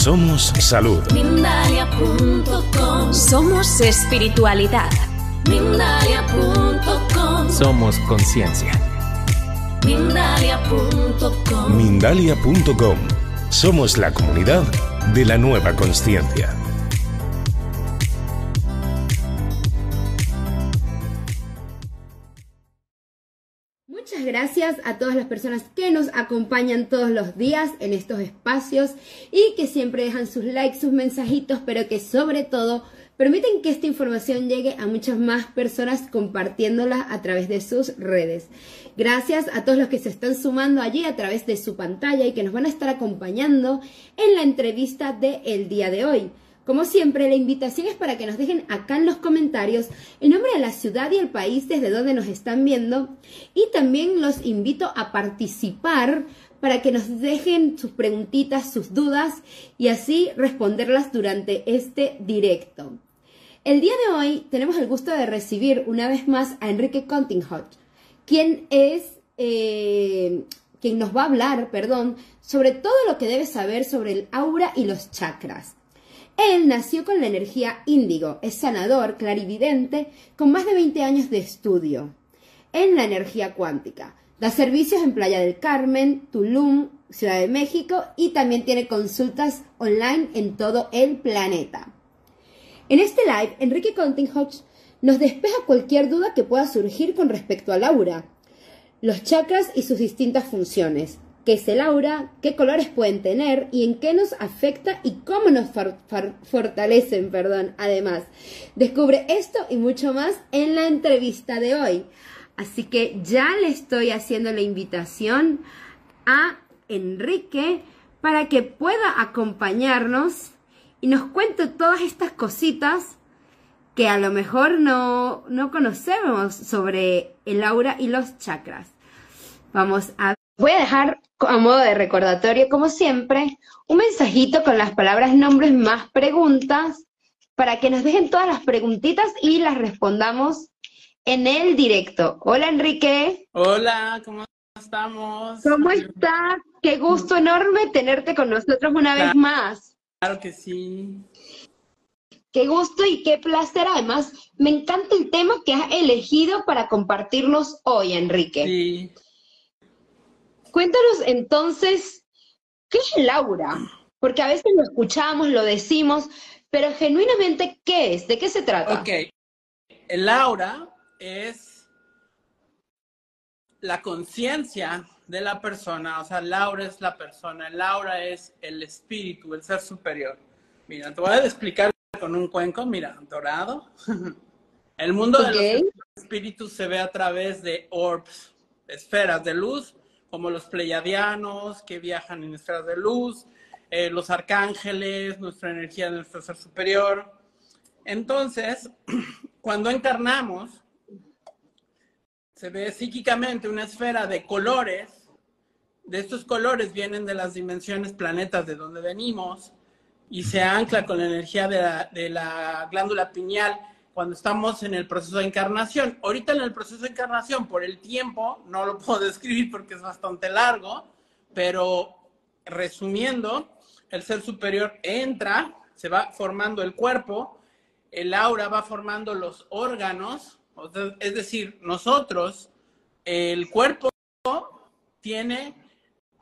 Somos salud. Mindalia.com Somos espiritualidad. Mindalia.com Somos conciencia. Mindalia.com Mindalia.com. Somos la comunidad de la nueva conciencia. Gracias a todas las personas que nos acompañan todos los días en estos espacios y que siempre dejan sus likes, sus mensajitos, pero que sobre todo permiten que esta información llegue a muchas más personas compartiéndola a través de sus redes. Gracias a todos los que se están sumando allí a través de su pantalla y que nos van a estar acompañando en la entrevista del el día de hoy. Como siempre, la invitación es para que nos dejen acá en los comentarios el nombre de la ciudad y el país desde donde nos están viendo y también los invito a participar para que nos dejen sus preguntitas, sus dudas y así responderlas durante este directo. El día de hoy tenemos el gusto de recibir una vez más a Enrique Continghot, quien es eh, quien nos va a hablar, perdón, sobre todo lo que debes saber sobre el aura y los chakras. Él nació con la energía índigo, es sanador, clarividente, con más de 20 años de estudio en la energía cuántica. Da servicios en Playa del Carmen, Tulum, Ciudad de México y también tiene consultas online en todo el planeta. En este live, Enrique Continghotch nos despeja cualquier duda que pueda surgir con respecto al aura, los chakras y sus distintas funciones, qué es el aura, qué colores pueden tener y en qué nos afecta y cómo nos for- for- fortalecen, perdón, además. Descubre esto y mucho más en la entrevista de hoy. Así que ya le estoy haciendo la invitación a Enrique para que pueda acompañarnos y nos cuente todas estas cositas que a lo mejor no, no conocemos sobre el aura y los chakras. Vamos a... Voy a dejar a modo de recordatorio, como siempre, un mensajito con las palabras nombres más preguntas para que nos dejen todas las preguntitas y las respondamos en el directo. Hola Enrique, Hola, ¿cómo estamos? ¿cómo estás? Qué gusto enorme tenerte con nosotros una vez más. Claro que sí. Qué gusto y qué placer. Además, me encanta el tema que has elegido para compartirnos hoy, Enrique. Sí. Cuéntanos entonces, ¿qué es el aura? Porque a veces lo escuchamos, lo decimos, pero genuinamente, ¿qué es? ¿De qué se trata? Ok. El aura es la conciencia de la persona. O sea, el aura es la persona. El aura es el espíritu, el ser superior. Mira, te voy a explicar con un cuenco. Mira, dorado. El mundo de Ok. los espíritus se ve a través de orbs, esferas de luz, como los pleiadianos que viajan en esferas de luz, eh, los arcángeles, nuestra energía de nuestro ser superior. Entonces, cuando encarnamos, se ve psíquicamente una esfera de colores. De estos colores vienen de las dimensiones planetas de donde venimos y se ancla con la energía de la, de la glándula pineal cuando estamos en el proceso de encarnación. Ahorita en el proceso de encarnación, por el tiempo, no lo puedo describir porque es bastante largo, pero resumiendo, el ser superior entra, se va formando el cuerpo, el aura va formando los órganos, es decir, nosotros, el cuerpo tiene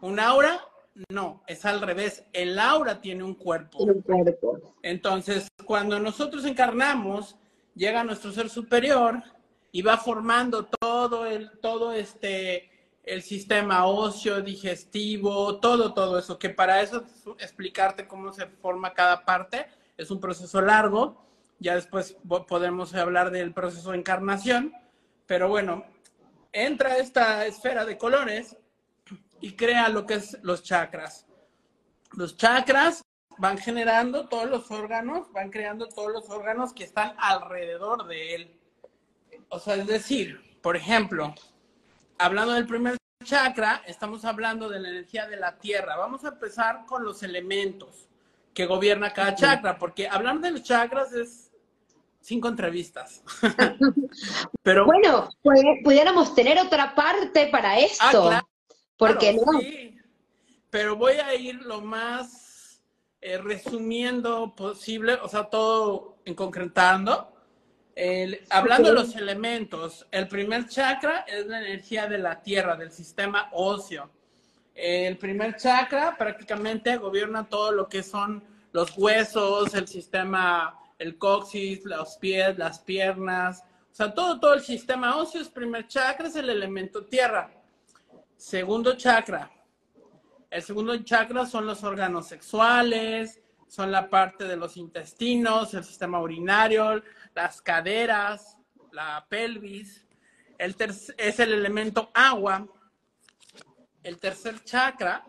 un aura, no, es al revés, el aura tiene un cuerpo. Un cuerpo. Entonces, cuando nosotros encarnamos, llega nuestro ser superior y va formando todo el, todo este, el sistema óseo, digestivo, todo, todo eso, que para eso explicarte cómo se forma cada parte es un proceso largo. Ya después podemos hablar del proceso de encarnación, pero bueno, entra esta esfera de colores y crea lo que es los chakras. Los chakras van generando todos los órganos, van creando todos los órganos que están alrededor de él. O sea, es decir, por ejemplo, hablando del primer chakra, estamos hablando de la energía de la tierra. Vamos a empezar con los elementos que gobierna cada chakra, porque hablar de los chakras es cinco entrevistas. Pero bueno, pudiéramos tener otra parte para ah, esto. Ah, porque no. Sí. Pero voy a ir lo más eh, resumiendo posible, o sea, todo en concretando. hablando de los elementos, el primer chakra es la energía de la tierra, del sistema óseo. El primer chakra prácticamente gobierna todo lo que son los huesos, el sistema, el coxis, los pies, las piernas, o sea, todo, todo el sistema óseo es primer chakra, es el elemento tierra. Segundo chakra. El segundo chakra son los órganos sexuales, son la parte de los intestinos, el sistema urinario, las caderas, la pelvis. El es el elemento agua. El tercer chakra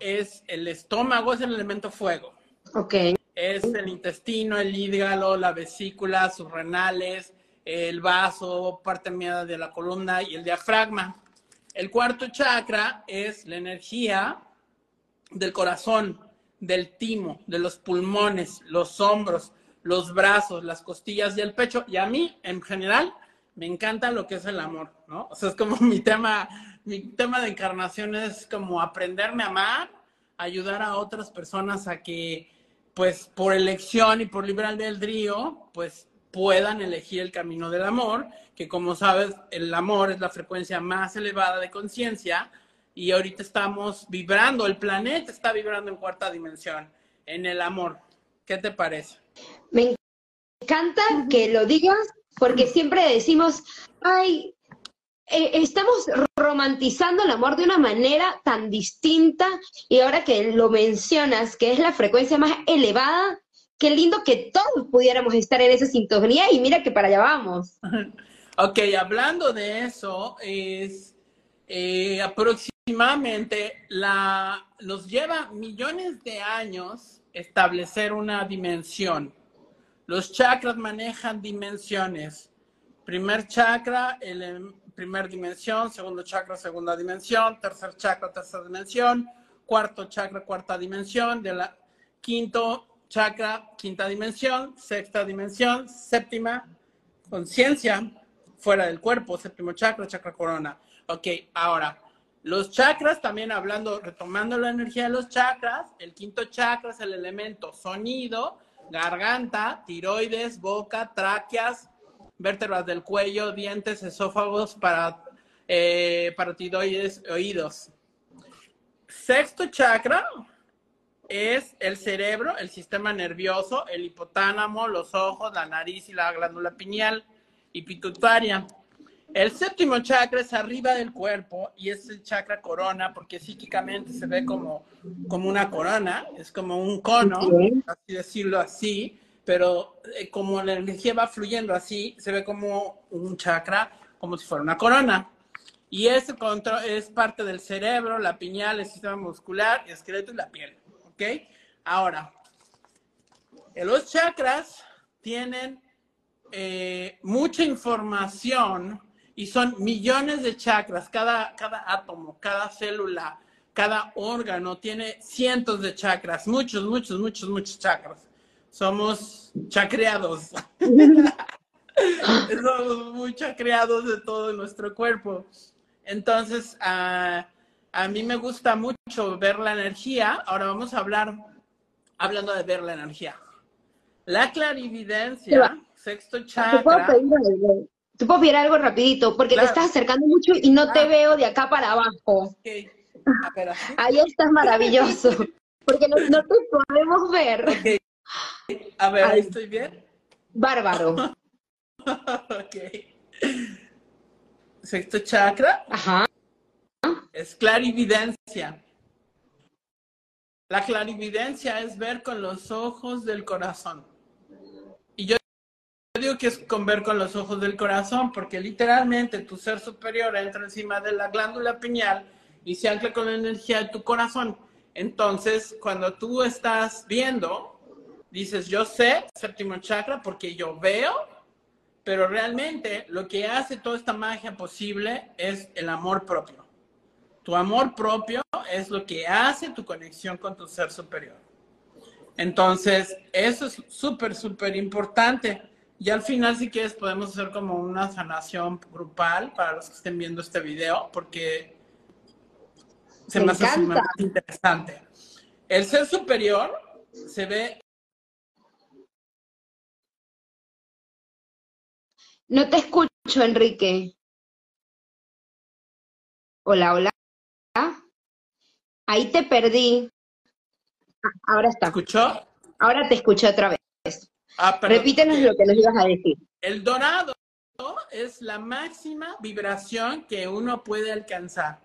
es el estómago, es el elemento fuego. Ok. Es el intestino, el hígado, la vesícula, sus renales, el vaso, parte media de la columna y el diafragma. El cuarto chakra es la energía del corazón, del timo, de los pulmones, los hombros, los brazos, las costillas y el pecho. Y a mí, en general, me encanta lo que es el amor, ¿no? O sea, es como mi tema, mi tema de encarnación es como aprenderme a amar, ayudar a otras personas a que, pues, por elección y por libre albedrío, pues, puedan elegir el camino del amor, que como sabes, el amor es la frecuencia más elevada de conciencia y ahorita estamos vibrando, el planeta está vibrando en cuarta dimensión, en el amor. ¿Qué te parece? Me encanta que lo digas porque siempre decimos, ay, eh, estamos romantizando el amor de una manera tan distinta y ahora que lo mencionas, que es la frecuencia más elevada, qué lindo que todos pudiéramos estar en esa sintonía y mira que para allá vamos. Ok, hablando de eso, es eh, aproximadamente la, nos lleva millones de años establecer una dimensión. Los chakras manejan dimensiones. Primer chakra, el em, primer dimensión, segundo chakra, segunda dimensión, tercer chakra, tercera dimensión, cuarto chakra, cuarta dimensión, de la quinto chakra, quinta dimensión, sexta dimensión, séptima, conciencia, fuera del cuerpo, séptimo chakra, chakra corona. Ok, ahora, los chakras, también hablando, retomando la energía de los chakras, el quinto chakra es el elemento sonido, garganta, tiroides, boca, tráqueas, vértebras del cuello, dientes, esófagos, para, eh, oídos. Sexto chakra, es el cerebro, el sistema nervioso, el hipotálamo, los ojos, la nariz y la glándula pineal y pituitaria. El séptimo chakra es arriba del cuerpo y es el chakra corona porque psíquicamente se ve como, como una corona, es como un cono, así decirlo así, pero eh, como la energía va fluyendo así, se ve como un chakra, como si fuera una corona. Y ese control es parte del cerebro, la pineal, el sistema muscular, el esqueleto y la piel. ¿Ok? Ahora, los chakras tienen eh, mucha información y son millones de chakras, cada, cada átomo, cada célula, cada órgano tiene cientos de chakras, muchos, muchos, muchos, muchos chakras. Somos chacreados. Somos muy chacreados de todo nuestro cuerpo. Entonces, uh, a mí me gusta mucho ver la energía. Ahora vamos a hablar, hablando de ver la energía. La clarividencia, sexto chakra. ¿Te puedo pedir algo rapidito? Porque te estás acercando mucho y no te ah. veo de acá para abajo. Ahí estás maravilloso. Porque no, te podemos ver. A ver, ahí estoy bien. Bárbaro. ok. Sexto chakra. Ajá es clarividencia. La clarividencia es ver con los ojos del corazón. Y yo digo que es con ver con los ojos del corazón, porque literalmente tu ser superior entra encima de la glándula pineal y se ancla con la energía de tu corazón. Entonces, cuando tú estás viendo, dices, yo sé séptimo chakra porque yo veo, pero realmente lo que hace toda esta magia posible es el amor propio. Tu amor propio es lo que hace tu conexión con tu ser superior. Entonces, eso es súper, súper importante. Y al final, si quieres, podemos hacer como una sanación grupal para los que estén viendo este video, porque se me, hace sumamente interesante. El ser superior se ve. No te escucho, Enrique. Hola, hola. Ahí te perdí. Ahora está. ¿Escuchó? Ahora te escucho otra vez. Ah, Repítenos lo que nos ibas a decir. El dorado es la máxima vibración que uno puede alcanzar.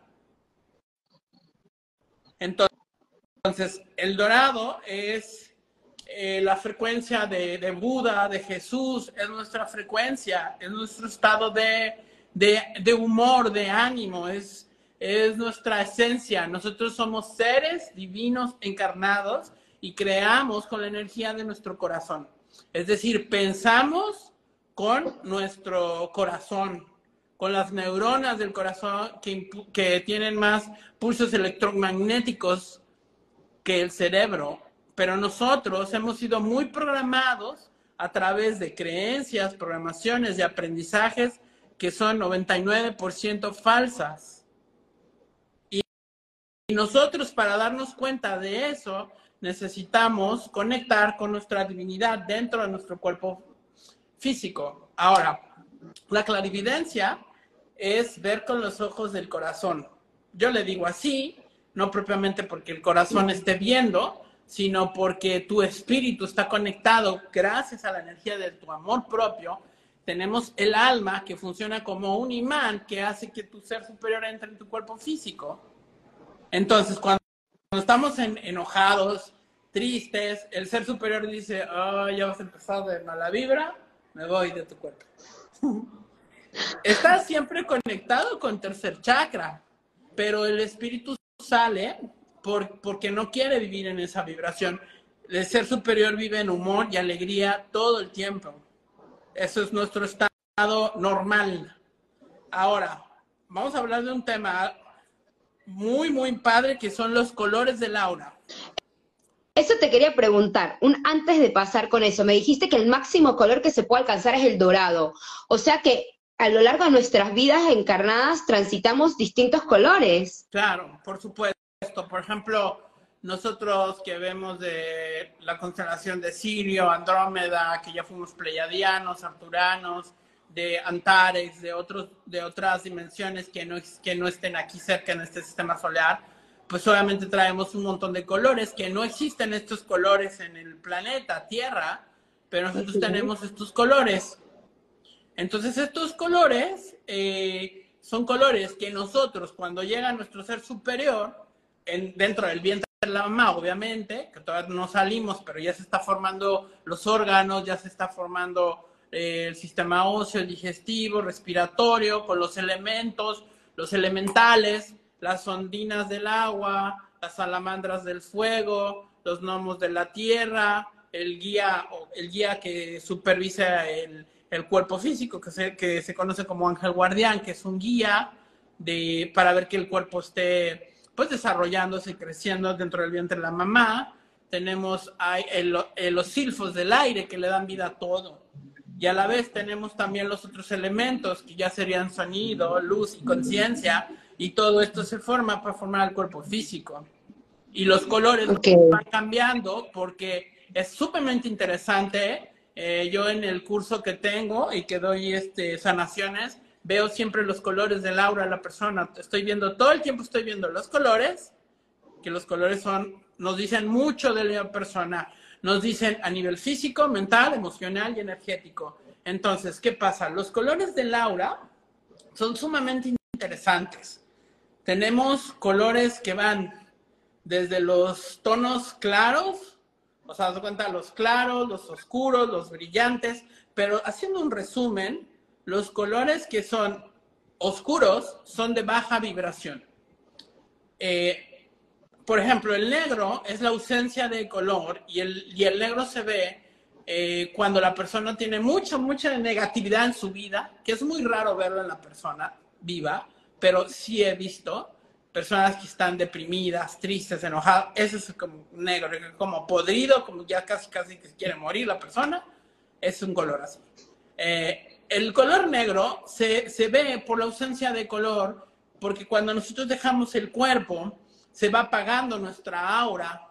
Entonces, el dorado es eh, la frecuencia de, de, Buda, de Jesús, es nuestra frecuencia, es nuestro estado de, de, de humor, de ánimo, es, es nuestra esencia. Nosotros somos seres divinos encarnados y creamos con la energía de nuestro corazón. Es decir, pensamos con nuestro corazón, con las neuronas del corazón que, tienen más pulsos electromagnéticos que el cerebro, pero nosotros hemos sido muy programados a través de creencias, programaciones y aprendizajes que son 99% falsas. Y nosotros para darnos cuenta de eso necesitamos conectar con nuestra divinidad dentro de nuestro cuerpo físico. Ahora, la clarividencia es ver con los ojos del corazón. Yo le digo así, no propiamente porque el corazón esté viendo, sino porque tu espíritu está conectado gracias a la energía de tu amor propio. Tenemos el alma que funciona como un imán que hace que tu ser superior entre en tu cuerpo físico. Entonces, cuando estamos enojados, tristes, el ser superior dice, oh, ya vas a empezar de mala vibra, me voy de tu cuerpo. Estás siempre conectado con tercer chakra, pero el espíritu sale por, porque no quiere vivir en esa vibración. El ser superior vive en humor y alegría todo el tiempo. Eso es nuestro estado normal. Ahora, vamos a hablar de un tema muy, muy padre, que son los colores del aura. Eso te quería preguntar, un, antes de pasar con eso, me dijiste que el máximo color que se puede alcanzar es el dorado. O sea que a lo largo de nuestras vidas encarnadas transitamos distintos colores. Claro, por supuesto. Por ejemplo, nosotros que vemos de la constelación de Sirio, Andrómeda, que ya fuimos pleiadianos, arturanos, de Antares, de, otros, de otras dimensiones que no, que no estén aquí cerca en este sistema solar, pues obviamente traemos un montón de colores, que no existen estos colores en el planeta Tierra, pero nosotros tenemos estos colores. Entonces estos colores eh, son colores que nosotros cuando llega nuestro ser superior, en, dentro del vientre de la mamá, obviamente, que todavía no salimos, pero ya se está formando los órganos, ya se está formando el sistema óseo, digestivo, respiratorio, con los elementos, los elementales, las ondinas del agua, las salamandras del fuego, los gnomos de la tierra, el guía, el guía que supervisa el, el cuerpo físico, que se, que se conoce como ángel guardián, que es un guía de, para ver que el cuerpo esté pues desarrollándose y creciendo dentro del vientre de la mamá. Tenemos los silfos del aire que le dan vida a todo y a la vez tenemos también los otros elementos que ya serían sonido, luz y conciencia, y todo esto se forma para formar el cuerpo físico. Y los colores van cambiando porque es sumamente interesante. Eh, yo en el curso que tengo y que doy este, sanaciones, veo siempre los colores del aura de la persona. Estoy viendo, todo el tiempo estoy viendo los colores, que los colores son, nos dicen mucho de la persona nos dicen a nivel físico, mental, emocional y energético. Entonces, ¿qué pasa? Los colores del aura son sumamente interesantes. Tenemos colores que van desde los tonos claros, o sea, cuenta, los claros, los oscuros, los brillantes, pero haciendo un resumen, los colores que son oscuros son de baja vibración. Eh, por ejemplo, el negro es la ausencia de color y el, y el negro se ve eh, cuando la persona tiene mucha, mucha negatividad en su vida, que es muy raro verlo en la persona viva, pero sí he visto personas que están deprimidas, tristes, enojadas, ese es como negro, como podrido, como ya casi, casi que quiere morir la persona, es un color así. Eh, el color negro se, se ve por la ausencia de color, porque cuando nosotros dejamos el cuerpo, se va apagando nuestra aura,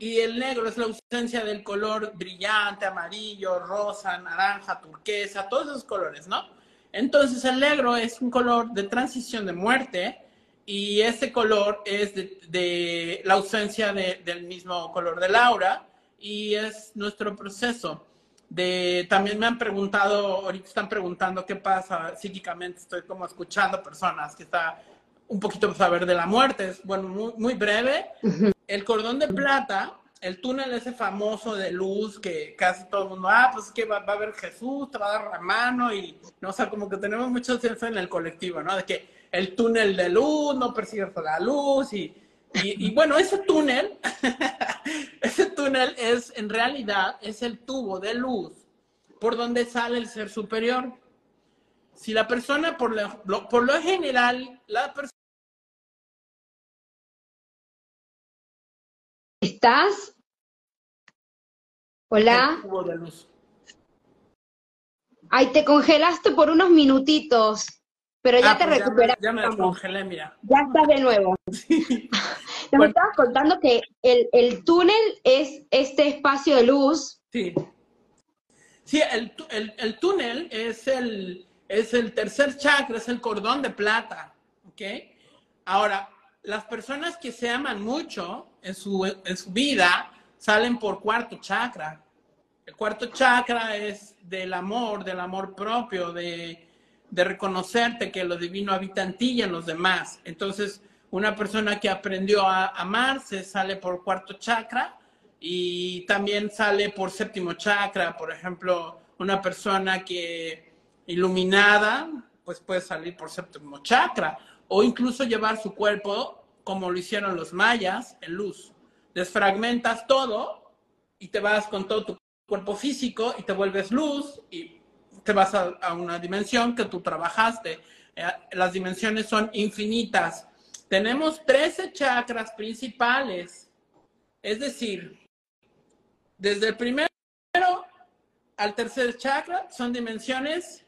y el negro es la ausencia del color brillante, amarillo, rosa, naranja, turquesa, todos esos colores, ¿no? Entonces el negro es un color de transición de muerte y ese color es de, la ausencia del mismo color del aura y es nuestro proceso. De, también me han preguntado, ahorita están preguntando qué pasa psíquicamente, estoy como escuchando personas que está un poquito saber de la muerte, es bueno, muy, muy breve. El cordón de plata el túnel ese famoso de luz que casi todo el mundo, ah, pues es que va, a haber Jesús, te va a dar la mano y, no, o sea, como que tenemos mucho senso en el colectivo, ¿no? De que el túnel de luz, no persigues la luz y, y, bueno, ese túnel, ese túnel es, en realidad, es el tubo de luz por donde sale el ser superior. Si la persona, por lo, por lo general, la persona ¿Estás? Hola. Ay, te congelaste por unos minutitos, pero ya ah, te pues recuperaste. Ya, me descongelé, mira. Ya estás de nuevo. Te me estabas contando que el, túnel es este espacio de luz. Sí. Sí, el, el, túnel es el, es el tercer chakra, es el cordón de plata. ¿Ok? Ahora, las personas que se aman mucho en su, en su vida salen por cuarto chakra. El cuarto chakra es del amor, del amor propio, de, de reconocerte que lo divino habita en ti y en los demás. Entonces, una persona que aprendió a amarse sale por cuarto chakra y también sale por séptimo chakra. Por ejemplo, una persona que iluminada, pues puede salir por séptimo chakra o incluso llevar su cuerpo, como lo hicieron los mayas, en luz. Desfragmentas todo y te vas con todo tu cuerpo físico y te vuelves luz y te vas a, una dimensión que tú trabajaste. Eh, las dimensiones son infinitas. Tenemos 13 chakras principales. Es decir, desde el primero al tercer chakra son dimensiones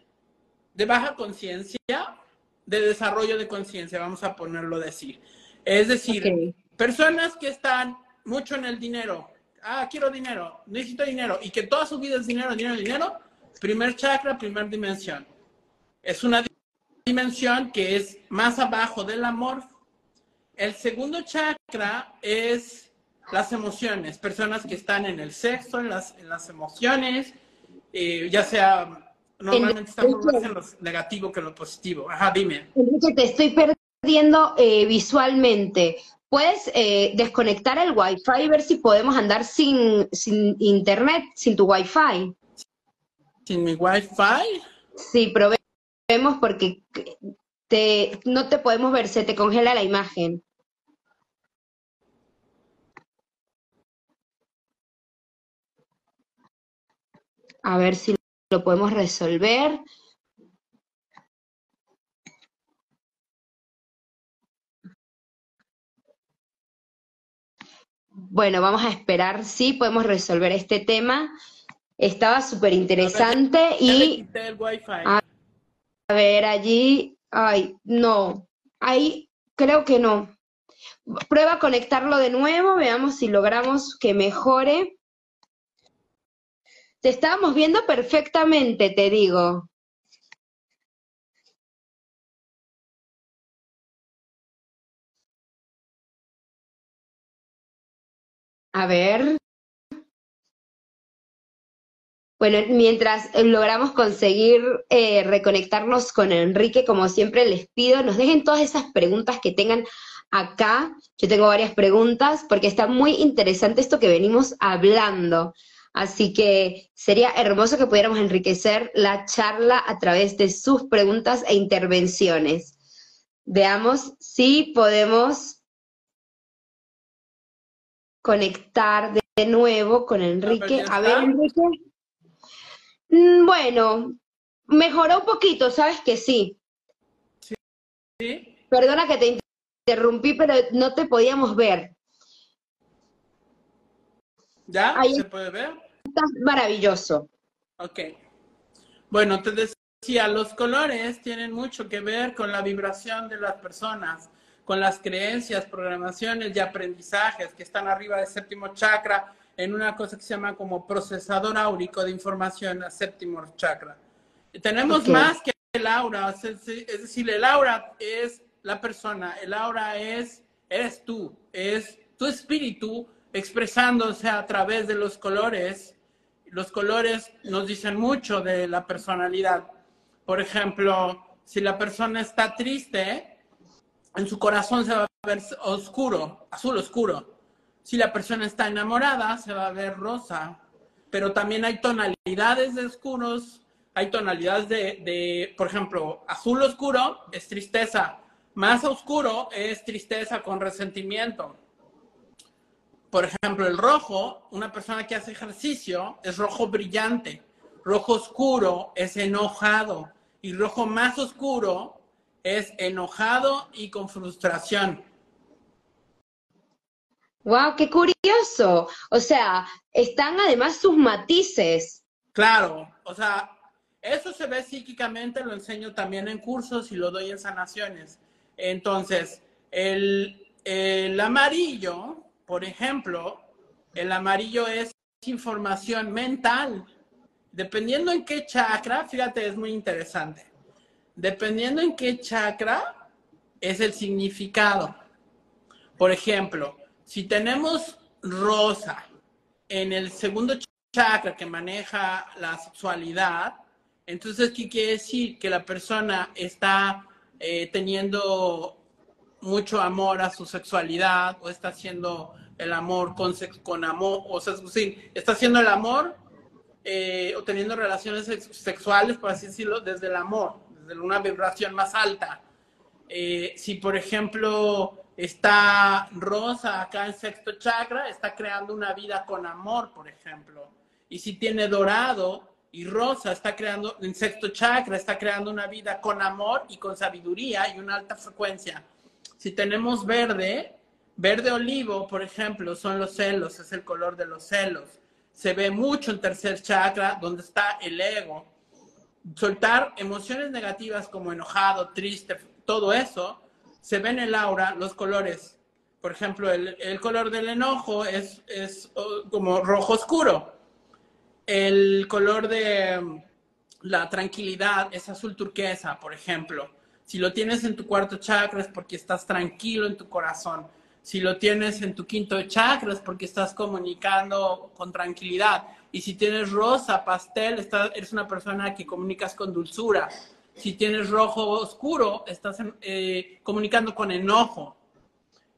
de baja conciencia de desarrollo de conciencia, vamos a ponerlo decir. Es decir, personas que están mucho en el dinero, ah, quiero dinero, necesito dinero, y que toda su vida es dinero, dinero, dinero, primer chakra, primer dimensión. Es una dimensión que es más abajo del amor. El segundo chakra es las emociones, personas que están en el sexo, en las, en las emociones, eh, ya sea Normalmente estamos más en lo negativo que en lo positivo. Ajá, dime. Enrique, te estoy perdiendo eh, visualmente. ¿Puedes eh, desconectar el Wi-Fi y ver si podemos andar sin, sin internet, sin tu Wi-Fi? ¿Sin mi Wi-Fi? Sí, probemos porque te, no te podemos ver, se te congela la imagen. A ver si lo podemos resolver. Bueno, vamos a esperar si podemos resolver este tema. Estaba súper interesante y... A ver, allí... Ay, no. Ahí creo que no. Prueba a conectarlo de nuevo, veamos si logramos que mejore. Te estábamos viendo perfectamente, te digo. A ver. Bueno, mientras logramos conseguir eh, reconectarnos con Enrique, como siempre les pido, nos dejen todas esas preguntas que tengan acá. Yo tengo varias preguntas porque está muy interesante esto que venimos hablando. Así que sería hermoso que pudiéramos enriquecer la charla a través de sus preguntas e intervenciones. Veamos si podemos conectar de nuevo con Enrique. A ver, Enrique. Mm, bueno, mejoró un poquito, sabes que sí. Sí. Perdona que te interrumpí, pero no te podíamos ver. ¿Ya? ¿Se puede ver? Está maravilloso. Ok. Bueno, te decía, los colores tienen mucho que ver con la vibración de las personas, con las creencias, programaciones y aprendizajes que están arriba del séptimo chakra en una cosa que se llama como procesador áurico de información al séptimo chakra. tenemos más que el aura, es decir, el aura es la persona, el aura es, eres tú, es tu espíritu expresándose a través de los colores. Los colores nos dicen mucho de la personalidad. Por ejemplo, si la persona está triste, en su corazón se va a ver oscuro, azul oscuro. Si la persona está enamorada, se va a ver rosa. Pero también hay tonalidades de oscuros, hay tonalidades de, por ejemplo, azul oscuro es tristeza, más oscuro es tristeza con resentimiento. Por ejemplo, el rojo, una persona que hace ejercicio, es rojo brillante. Rojo oscuro es enojado. Y rojo más oscuro es enojado y con frustración. ¡Wow! ¡Qué curioso! O sea, están además sus matices. Claro, o sea, eso se ve psíquicamente, lo enseño también en cursos y lo doy en sanaciones. Entonces, el, el amarillo por ejemplo, el amarillo es información mental. Dependiendo en qué chakra, fíjate, es muy interesante. Dependiendo en qué chakra es el significado. Por ejemplo, si tenemos rosa en el segundo chakra que maneja la sexualidad, entonces, ¿qué quiere decir? Que la persona está eh, teniendo mucho amor a su sexualidad o está haciendo el amor con, con amor, o sea, sí, está haciendo el amor eh, o teniendo relaciones sexuales, por así decirlo, desde el amor, desde una vibración más alta. Eh, si, por ejemplo, está rosa acá en sexto chakra, está creando una vida con amor, por ejemplo. Y si tiene dorado y rosa, está creando en sexto chakra, está creando una vida con amor y con sabiduría y una alta frecuencia. Si tenemos verde, Verde olivo, por ejemplo, son los celos, es el color de los celos. Se ve mucho en tercer chakra, donde está el ego. Soltar emociones negativas como enojado, triste, todo eso, se ve en el aura, los colores. Por ejemplo, el, color del enojo es, es como rojo oscuro. El color de mm, la tranquilidad es azul turquesa, por ejemplo. Si lo tienes en tu cuarto chakra es porque estás tranquilo en tu corazón si lo tienes en tu quinto chakra es porque estás comunicando con tranquilidad. Y si tienes rosa, pastel, estás, eres una persona que comunicas con dulzura. Si tienes rojo oscuro, estás eh, comunicando con enojo.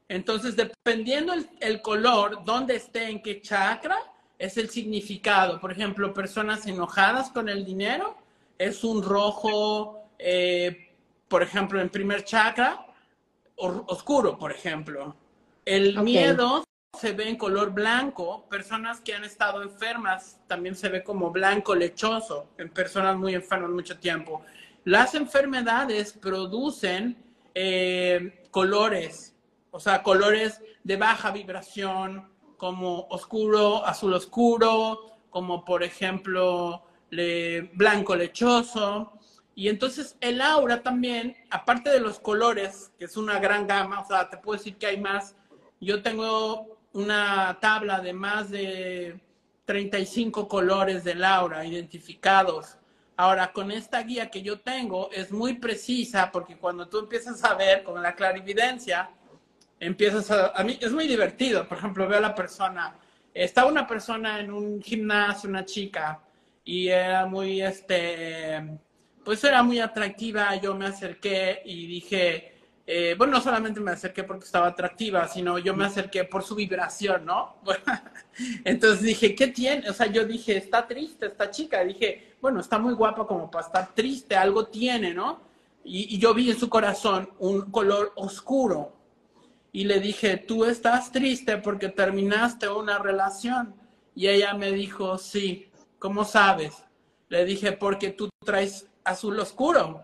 Entonces, dependiendo el, color, dónde esté, en qué chakra, es el significado. Por ejemplo, personas enojadas con el dinero es un rojo, eh, por ejemplo, en primer chakra, oscuro, por ejemplo. El miedo se ve en color blanco. Personas que han estado enfermas también se ve como blanco lechoso en personas muy enfermas mucho tiempo. Las enfermedades producen eh, colores, o sea, colores de baja vibración, como oscuro, azul oscuro, como por ejemplo blanco lechoso. Y entonces el aura también, aparte de los colores, que es una gran gama, o sea, te puedo decir que hay más yo tengo una tabla de más de 35 colores de Laura identificados. Ahora, con esta guía que yo tengo es muy precisa porque cuando tú empiezas a ver con la clarividencia, empiezas a... A mí es muy divertido. Por ejemplo, veo a la persona. Estaba una persona en un gimnasio, una chica, y era muy, este, pues era muy atractiva. Yo me acerqué y dije, eh, bueno, no solamente me acerqué porque estaba atractiva, sino yo me acerqué por su vibración, ¿no? entonces dije, ¿qué tiene? O sea, yo dije, está triste esta chica. Dije, bueno, está muy guapa como para estar triste, algo tiene, ¿no? Y, yo vi en su corazón un color oscuro. y le dije, tú estás triste porque terminaste una relación. Y ella me dijo, sí, ¿cómo sabes? Le dije, porque tú traes azul oscuro.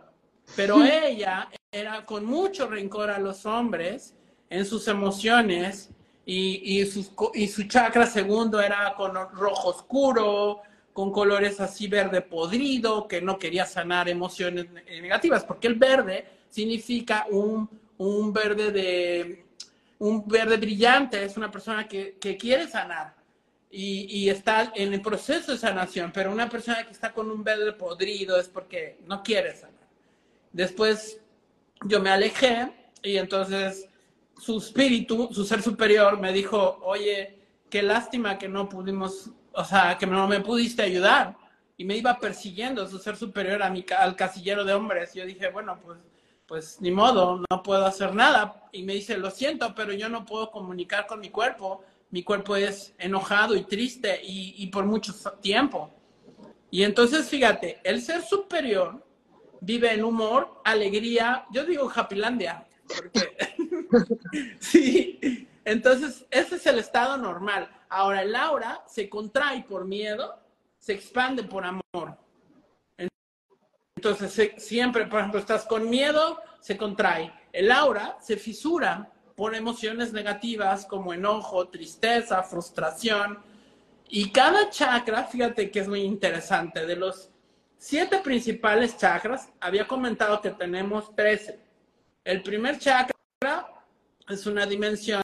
Pero ella era con mucho rencor a los hombres en sus emociones y, y, y su chakra segundo era con rojo oscuro, con colores así verde podrido, que no quería sanar emociones negativas, porque el verde significa un, un verde de un verde brillante, es una persona que, que quiere sanar y, y, está en el proceso de sanación, pero una persona que está con un verde podrido es porque no quiere sanar. Después yo me alejé y entonces su espíritu, su ser superior, me dijo, oye, qué lástima que no pudimos, o sea, que no me pudiste ayudar. Y me iba persiguiendo su ser superior a mi, al casillero de hombres. Yo dije, bueno, pues pues ni modo, no puedo hacer nada. Y me dice, lo siento, pero yo no puedo comunicar con mi cuerpo. Mi cuerpo es enojado y triste y, por mucho tiempo. Y entonces, fíjate, el ser superior vive en humor, alegría, yo digo Happylandia, porque sí, entonces ese es el estado normal. Ahora el aura se contrae por miedo, se expande por amor. Entonces, siempre, por ejemplo, estás con miedo, se contrae. El aura se fisura por emociones negativas como enojo, tristeza, frustración. Y cada chakra, fíjate que es muy interesante, de los siete principales chakras, había comentado que tenemos trece. El primer chakra es una dimensión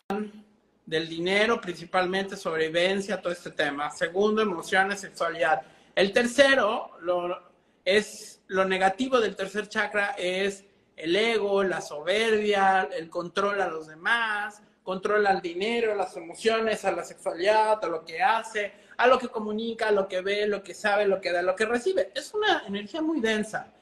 del dinero, principalmente sobrevivencia, todo este tema. Segundo, emociones, sexualidad. El tercero lo, es lo negativo del tercer chakra es el ego, la soberbia, el control a los demás, control al dinero, las emociones, a la sexualidad, a lo que hace, a lo que comunica, a lo que ve, lo que sabe, lo que da, lo que recibe. Es una energía muy densa.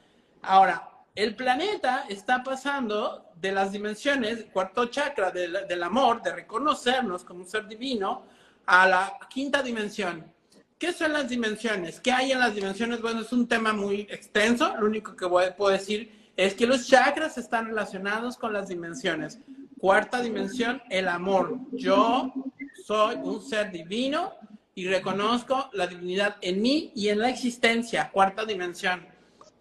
Ahora, el planeta está pasando de las dimensiones, cuarto chakra del, del amor, de reconocernos como un ser divino, a la quinta dimensión, ¿Qué son las dimensiones? ¿Qué hay en las dimensiones? Bueno, es un tema muy extenso. Lo único que puedo decir es que los chakras están relacionados con las dimensiones. Cuarta dimensión, el amor. Yo soy un ser divino y reconozco la divinidad en mí y en la existencia. Cuarta dimensión.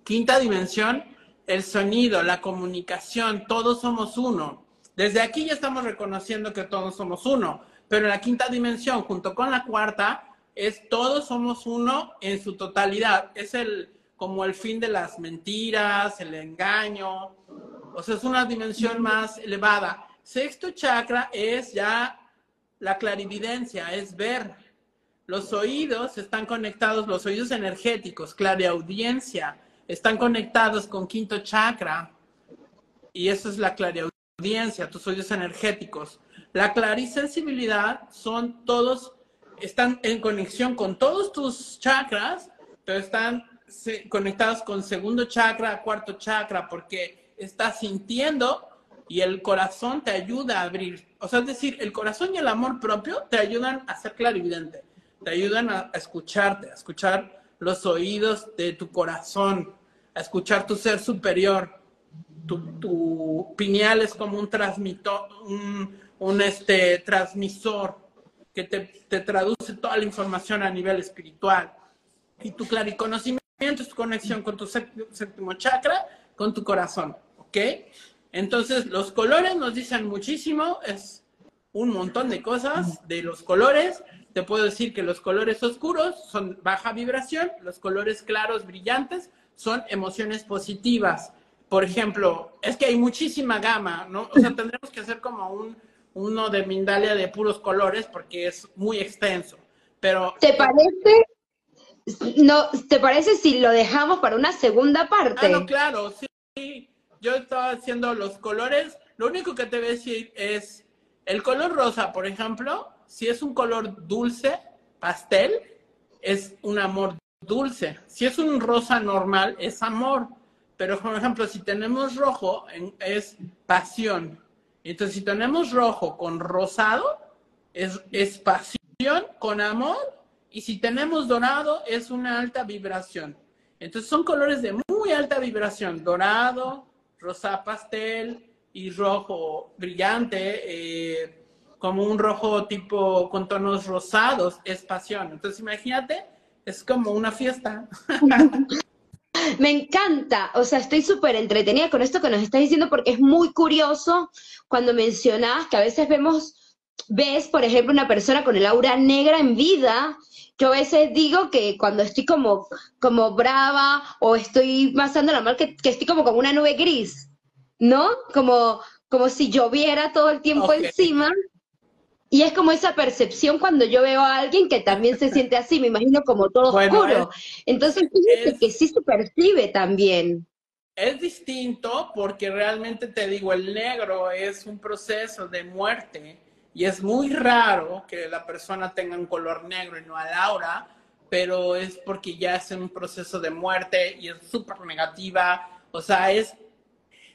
Quinta dimensión, el sonido, la comunicación. Todos somos uno. Desde aquí ya estamos reconociendo que todos somos uno. Pero la quinta dimensión, junto con la cuarta, es todos somos uno en su totalidad. Es el como el fin de las mentiras, el engaño. O sea, es una dimensión más elevada. Sexto chakra es ya la clarividencia, es ver. Los oídos están conectados, los oídos energéticos, clariaudiencia, están conectados con quinto chakra. Y eso es la clariaudiencia, tus oídos energéticos. La clarisensibilidad son todos están en conexión con todos tus chakras, pero están conectados con segundo chakra, cuarto chakra, porque estás sintiendo y el corazón te ayuda a abrir. O sea, es decir, el corazón y el amor propio te ayudan a ser clarividente, te ayudan a, escucharte, a escuchar los oídos de tu corazón, a escuchar tu ser superior. Tu, tu pineal es como un transmitor, un, un este, transmisor que te, traduce toda la información a nivel espiritual. Y tu clariconocimiento tu conexión con tu séptimo chakra, con tu corazón, ¿ok? Entonces, los colores nos dicen muchísimo, es un montón de cosas de los colores. Te puedo decir que los colores oscuros son baja vibración, los colores claros, brillantes, son emociones positivas. Por ejemplo, es que hay muchísima gama, ¿no? O sea, tendremos que hacer como un, uno de Mindalia de puros colores porque es muy extenso. Pero ¿Te parece no te parece si lo dejamos para una segunda parte? Ah, no, claro, sí. Yo estaba haciendo los colores. Lo único que te voy a decir es el color rosa, por ejemplo, si es un color dulce, pastel, es un amor dulce. Si es un rosa normal, es amor. Pero, por ejemplo, si tenemos rojo, es pasión. Entonces, si tenemos rojo con rosado, es, es pasión con amor. Y si tenemos dorado, es una alta vibración. Entonces, son colores de muy alta vibración. Dorado, rosa pastel, y rojo brillante, eh, como un rojo tipo con tonos rosados, es pasión. Entonces imagínate, es como una fiesta. Me encanta, o sea, estoy súper entretenida con esto que nos estás diciendo porque es muy curioso cuando mencionas que a veces vemos, ves, por ejemplo, una persona con el aura negra en vida. Yo a veces digo que cuando estoy como, como brava o estoy pasando la mal, que, que estoy como con una nube gris, ¿no? Como, como si lloviera todo el tiempo encima. Y es como esa percepción cuando yo veo a alguien que también se siente así, me imagino como todo oscuro. Entonces, fíjate que sí se percibe también. Es distinto porque realmente te digo, el negro es un proceso de muerte y es muy raro que la persona tenga un color negro y no al aura, pero es porque ya es un proceso de muerte y es súper negativa. O sea, es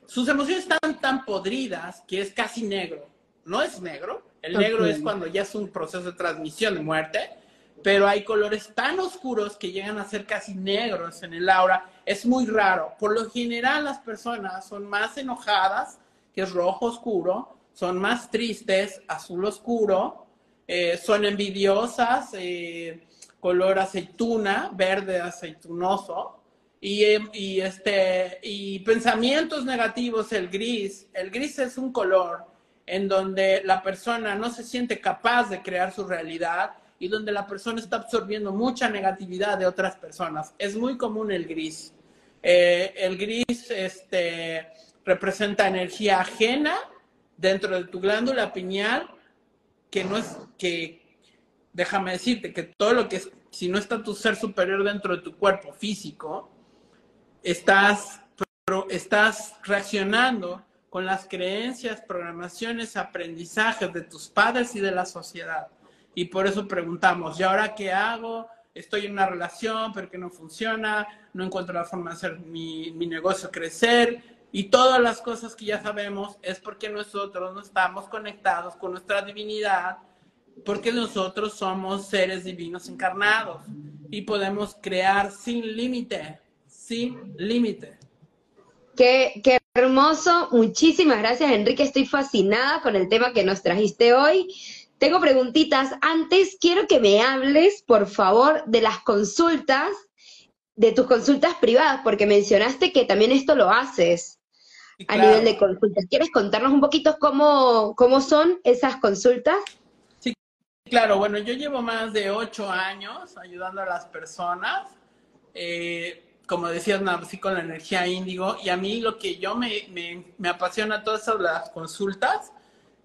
sus emociones están tan podridas que es casi negro. No es negro, el negro es cuando ya es un proceso de transmisión de muerte, pero hay colores tan oscuros que llegan a ser casi negros en el aura. Es muy raro. Por lo general las personas son más enojadas, que es rojo oscuro, son más tristes, azul oscuro, eh, son envidiosas, eh, color aceituna, verde aceitunoso, y, y, este, y pensamientos negativos, el gris. El gris es un color en donde la persona no se siente capaz de crear su realidad y donde la persona está absorbiendo mucha negatividad de otras personas. Es muy común el gris. Eh, el gris este, representa energía ajena dentro de tu glándula pineal, que no es que, déjame decirte, que todo lo que es, si no está tu ser superior dentro de tu cuerpo físico, estás, estás reaccionando con las creencias, programaciones, aprendizajes de tus padres y de la sociedad. Y por eso preguntamos, ¿y ahora qué hago? Estoy en una relación, pero que no funciona, no encuentro la forma de hacer mi, mi negocio crecer. Y todas las cosas que ya sabemos es porque nosotros no estamos conectados con nuestra divinidad, porque nosotros somos seres divinos encarnados y podemos crear sin límite, sin límite. Qué, qué, hermoso. Muchísimas gracias, Enrique. Estoy fascinada con el tema que nos trajiste hoy. Tengo preguntitas. Antes, quiero que me hables, por favor, de las consultas, de tus consultas privadas, porque mencionaste que también esto lo haces a nivel de consultas. ¿Quieres contarnos un poquito cómo, cómo son esas consultas? Sí, claro. Bueno, yo llevo más de ocho años ayudando a las personas. Eh, como decías, así con la energía índigo. Y a mí lo que yo me, me, apasiona todas esas las consultas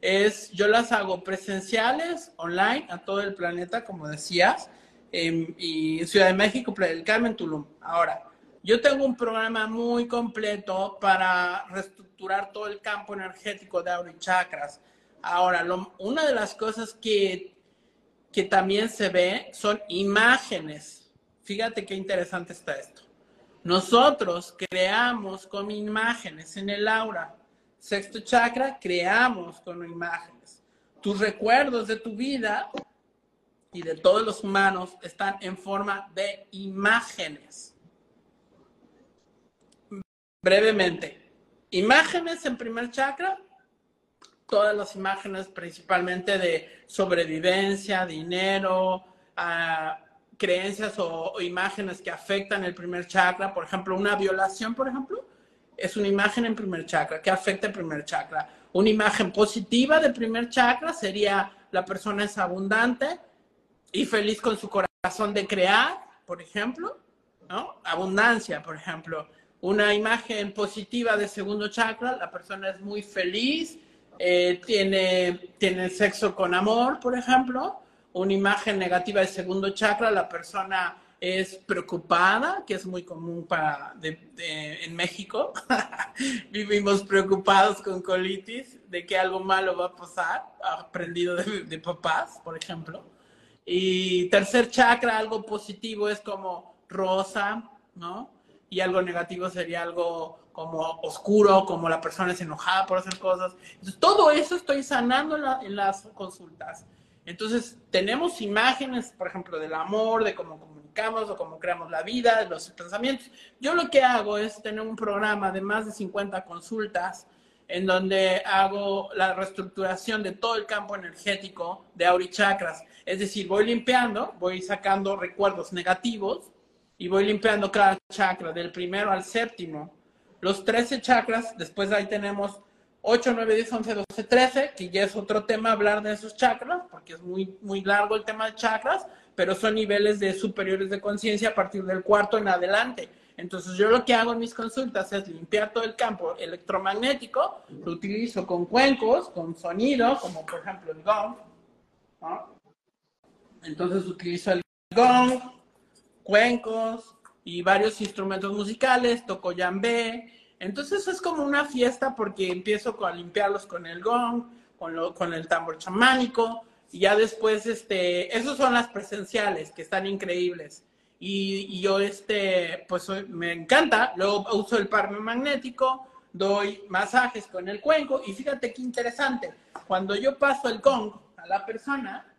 es, yo las hago presenciales, online, a todo el planeta, como decías, y en Ciudad de México, Playa del Carmen, Tulum. Ahora, yo tengo un programa muy completo para reestructurar todo el campo energético de aura y chakras. Ahora, una de las cosas que, que también se ve son imágenes. Fíjate qué interesante está esto. Nosotros creamos con imágenes en el aura. Sexto chakra, creamos con imágenes. Tus recuerdos de tu vida y de todos los humanos están en forma de imágenes. Brevemente, imágenes en primer chakra, todas las imágenes principalmente de sobrevivencia, dinero, uh, creencias o, imágenes que afectan el primer chakra. Por ejemplo, una violación, por ejemplo, es una imagen en primer chakra que afecta el primer chakra. Una imagen positiva del primer chakra sería la persona es abundante y feliz con su corazón de crear, por ejemplo, ¿no? Abundancia, por ejemplo. Una imagen positiva del segundo chakra, la persona es muy feliz, eh, tiene, tiene sexo con amor, por ejemplo una imagen negativa del segundo chakra, la persona es preocupada, que es muy común para en México. Vivimos preocupados con colitis, de que algo malo va a pasar, aprendido de, de, papás, por ejemplo. Y tercer chakra, algo positivo es como rosa, ¿no? Y algo negativo sería algo como oscuro, como la persona es enojada por hacer cosas. Entonces, todo eso estoy sanando en las consultas. Entonces, tenemos imágenes, por ejemplo, del amor, de cómo comunicamos o cómo creamos la vida, de los pensamientos. Yo lo que hago es tener un programa de más de 50 consultas en donde hago la reestructuración de todo el campo energético de aurichakras. Es decir, voy limpiando, voy sacando recuerdos negativos y voy limpiando cada chakra, del primero al séptimo. Los 13 chakras, después ahí tenemos 8, 9, 10, 11, 12, 13, que ya es otro tema hablar de esos chakras, porque es muy, muy largo el tema de chakras, pero son niveles de superiores de conciencia a partir del cuarto en adelante. Entonces yo lo que hago en mis consultas es limpiar todo el campo electromagnético, lo utilizo con cuencos, con sonido, como por ejemplo el gong. Entonces utilizo el gong, cuencos y varios instrumentos musicales, toco yambé, entonces es como una fiesta porque empiezo a limpiarlos con el gong, con, lo, con el tambor chamánico, y ya después, este, esos son las presenciales, que están increíbles. Y, yo, este, pues me encanta, luego uso el parme magnético, doy masajes con el cuenco, y fíjate qué interesante, cuando yo paso el gong a la persona,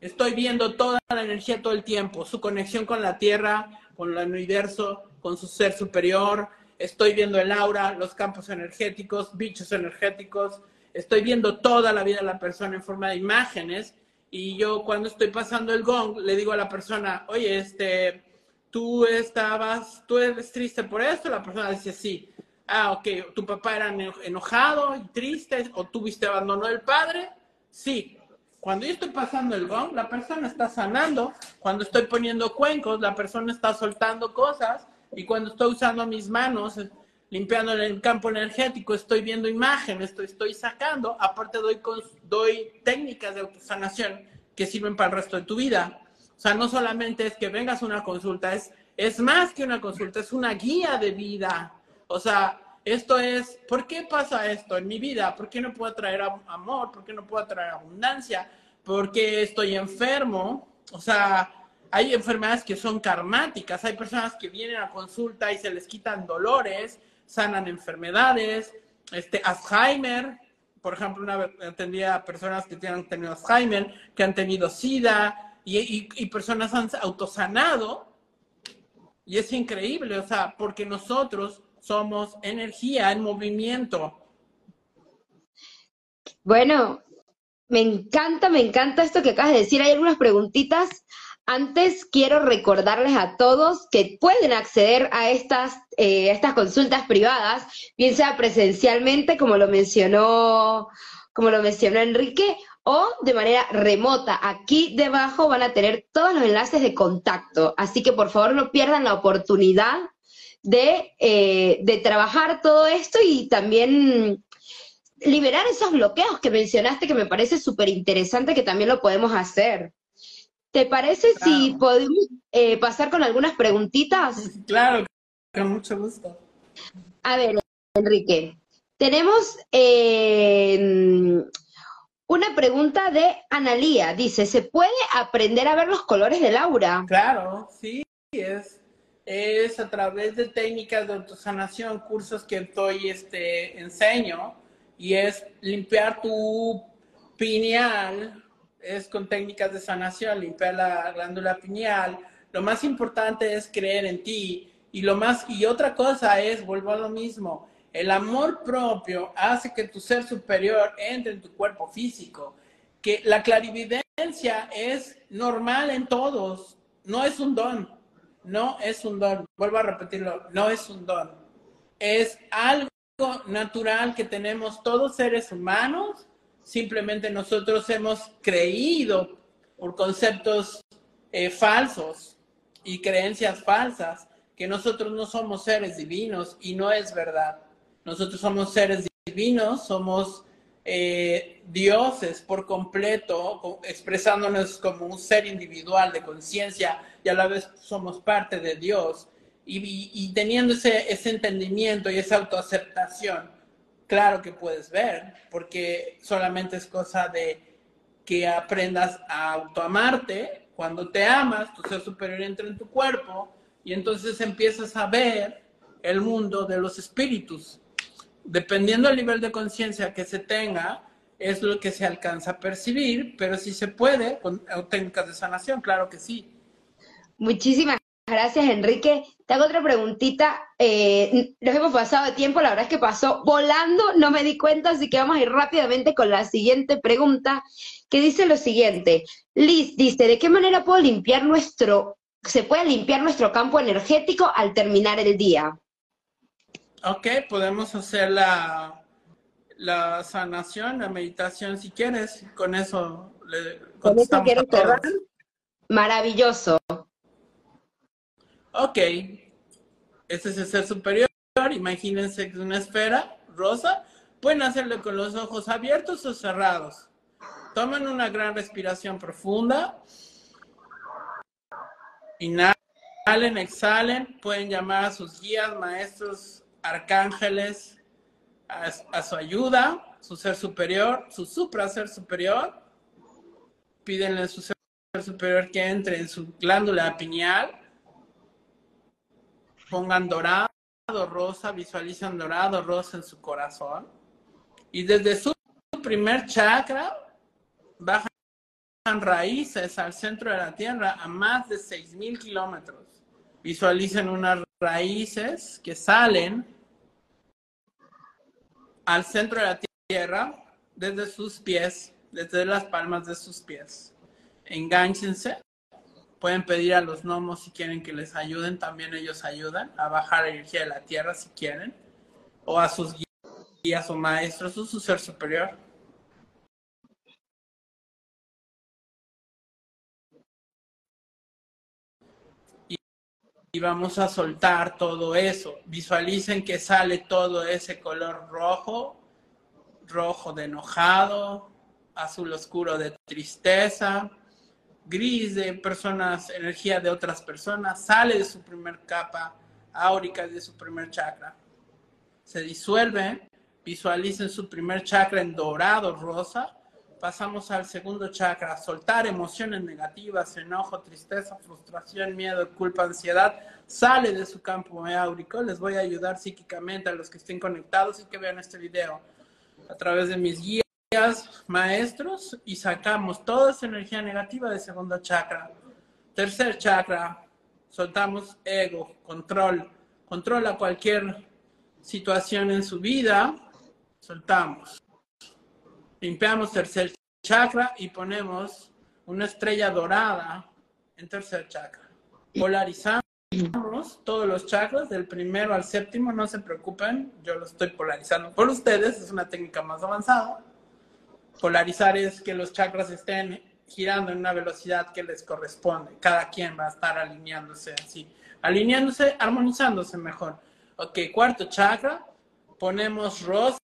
estoy viendo toda la energía todo el tiempo, su conexión con la Tierra, con el universo, con su ser superior, estoy viendo el aura, los campos energéticos, bichos energéticos, estoy viendo toda la vida de la persona en forma de imágenes y yo cuando estoy pasando el gong le digo a la persona, oye, este, tú estabas, tú eres triste por esto, la persona dice sí. Ah, ok, tu papá era enojado y triste o tuviste abandono del padre. Sí, cuando yo estoy pasando el gong, la persona está sanando. Cuando estoy poniendo cuencos, la persona está soltando cosas y cuando estoy usando mis manos, eh, limpiando el campo energético, estoy viendo imágenes, estoy, estoy sacando, aparte doy, doy técnicas de autosanación que sirven para el resto de tu vida. O sea, no solamente es que vengas a una consulta, es, es más que una consulta, es una guía de vida. O sea, esto es, ¿por qué pasa esto en mi vida? ¿Por qué no puedo traer amor? ¿Por qué no puedo traer abundancia? ¿Por qué estoy enfermo? O sea, hay enfermedades que son karmáticas, hay personas que vienen a consulta y se les quitan dolores, sanan enfermedades, este, Alzheimer, por ejemplo, una vez atendía personas que tienen tenido Alzheimer, que han tenido SIDA, y, y personas han autosanado, y es increíble, o sea, porque nosotros somos energía en movimiento. Bueno, me encanta, me encanta esto que acabas de decir. Hay algunas preguntitas antes quiero recordarles a todos que pueden acceder a estas, eh, estas consultas privadas, bien sea presencialmente, como lo mencionó, como lo mencionó Enrique, o de manera remota. Aquí debajo van a tener todos los enlaces de contacto, así que por favor no pierdan la oportunidad de, eh, de trabajar todo esto y también liberar esos bloqueos que mencionaste, que me parece súper interesante que también lo podemos hacer. ¿Te parece si podemos eh, pasar con algunas preguntitas? Claro, con mucho gusto. A ver, Enrique, tenemos eh, una pregunta de Analía. Dice, ¿se puede aprender a ver los colores del aura? Claro, sí, es, es a través de técnicas de autosanación, cursos que estoy, este, enseño, y es limpiar tu pineal es con técnicas de sanación, limpiar la glándula pineal. Lo más importante es creer en ti. Y lo más, y otra cosa es, vuelvo a lo mismo, el amor propio hace que tu ser superior entre en tu cuerpo físico. Que la clarividencia es normal en todos, no es un don, no es un don. Vuelvo a repetirlo, no es un don. Es algo natural que tenemos todos seres humanos simplemente nosotros hemos creído por conceptos eh, falsos y creencias falsas que nosotros no somos seres divinos y no es verdad. Nosotros somos seres divinos, somos eh, dioses por completo, expresándonos como un ser individual de conciencia y a la vez somos parte de Dios. Y, teniendo ese, ese entendimiento y esa autoaceptación, claro que puedes ver, porque solamente es cosa de que aprendas a autoamarte. Cuando te amas, tu ser superior entra en tu cuerpo y entonces empiezas a ver el mundo de los espíritus. Dependiendo del nivel de conciencia que se tenga, es lo que se alcanza a percibir, pero si se puede con técnicas de sanación, claro que sí. Muchísimas gracias, Enrique. Te hago otra preguntita. Eh, nos hemos pasado de tiempo, la verdad es que pasó volando, no me di cuenta, así que vamos a ir rápidamente con la siguiente pregunta, que dice lo siguiente. Liz dice, ¿de qué manera puedo limpiar nuestro, se puede limpiar nuestro campo energético al terminar el día? Ok, podemos hacer la, la sanación, la meditación si quieres. Con eso le contestamos a todos. Maravilloso. Ok, este es el ser superior. Imagínense que es una esfera rosa. Pueden hacerlo con los ojos abiertos o cerrados. Tomen una gran respiración profunda. Inhalen, exhalen. Pueden llamar a sus guías, maestros, arcángeles, a, su ayuda, su ser superior, su supra ser superior. Pídenle a su ser superior que entre en su glándula pineal pongan dorado, rosa, visualizan dorado, rosa en su corazón. Y desde su primer chakra bajan raíces al centro de la Tierra a más de 6.000 kilómetros. Visualicen unas raíces que salen al centro de la Tierra desde sus pies, desde las palmas de sus pies. Enganchense Pueden pedir a los gnomos si quieren que les ayuden, también ellos ayudan a bajar la energía de la tierra si quieren, o a sus guías o maestros o su ser superior. y vamos a soltar todo eso. Visualicen que sale todo ese color rojo, rojo de enojado, azul oscuro de tristeza, gris de personas, energía de otras personas, sale de su primer capa áurica, de su primer chakra. Se disuelve, visualicen su primer chakra en dorado, rosa. Pasamos al segundo chakra, soltar emociones negativas, enojo, tristeza, frustración, miedo, culpa, ansiedad. Sale de su campo áurico. Les voy a ayudar psíquicamente a los que estén conectados y que vean este video a través de mis guías maestros y sacamos toda esa energía negativa del segundo chakra. Tercer chakra, soltamos ego, control, controla cualquier situación en su vida, soltamos. Limpiamos tercer chakra y ponemos una estrella dorada en tercer chakra. Polarizamos todos los chakras del primero al séptimo, no se preocupen, yo lo estoy polarizando por ustedes, es una técnica más avanzada. Polarizar es que los chakras estén girando en una velocidad que les corresponde. Cada quien va a estar alineándose así. Alineándose, armonizándose mejor. Ok, cuarto chakra. Ponemos rosa,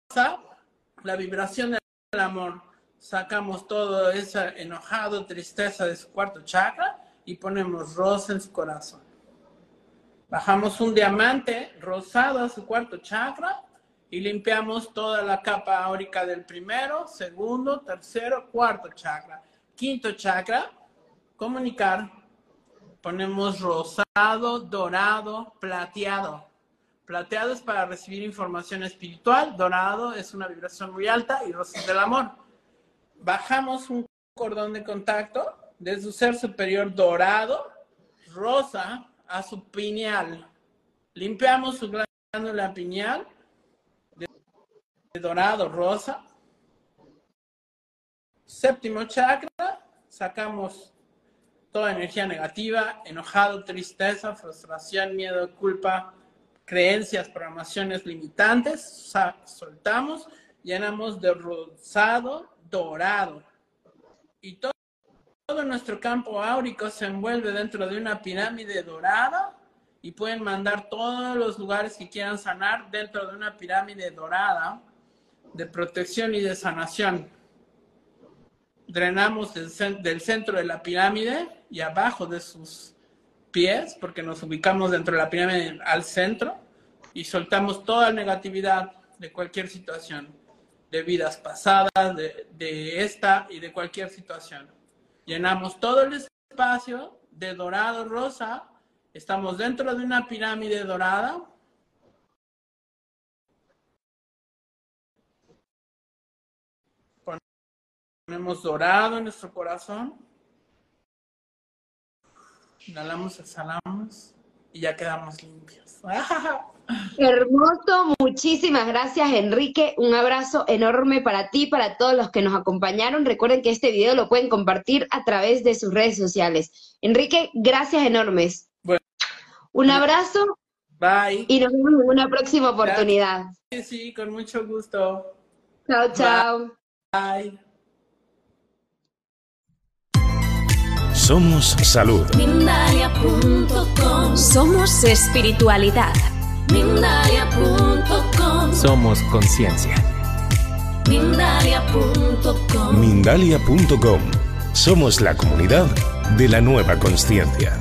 la vibración del amor. Sacamos todo ese enojado, tristeza de su cuarto chakra y ponemos rosa en su corazón. Bajamos un diamante rosado a su cuarto chakra y limpiamos toda la capa áurica del primero, segundo, tercero, cuarto chakra. Quinto chakra, comunicar. Ponemos rosado, dorado, plateado. Plateado es para recibir información espiritual, dorado es una vibración muy alta y rosa del amor. Bajamos un cordón de contacto de su ser superior dorado, rosa, a su pineal. Limpiamos su glándula pineal dorado, rosa. Séptimo chakra, sacamos toda energía negativa, enojado, tristeza, frustración, miedo, culpa, creencias, programaciones limitantes, soltamos, llenamos de rosado, dorado. Y todo, todo nuestro campo áurico se envuelve dentro de una pirámide dorada y pueden mandar todos los lugares que quieran sanar dentro de una pirámide dorada de protección y de sanación. Drenamos del, centro de la pirámide y abajo de sus pies, porque nos ubicamos dentro de la pirámide al centro, y soltamos toda negatividad de cualquier situación, de vidas pasadas, de esta y de cualquier situación. Llenamos todo el espacio de dorado rosa, estamos dentro de una pirámide dorada Ponemos dorado en nuestro corazón. Inhalamos, exhalamos y ya quedamos limpios. Hermoso, muchísimas gracias Enrique, un abrazo enorme para ti, para todos los que nos acompañaron. Recuerden que este video lo pueden compartir a través de sus redes sociales. Enrique, gracias enormes. Bueno. Un abrazo. Bye. Y nos vemos en una próxima oportunidad. Sí, sí, con mucho gusto. Chao, chao. Bye. Somos salud. Mindalia.com Somos espiritualidad. Mindalia.com Somos conciencia. Mindalia.com Mindalia.com. Somos la comunidad de la nueva conciencia.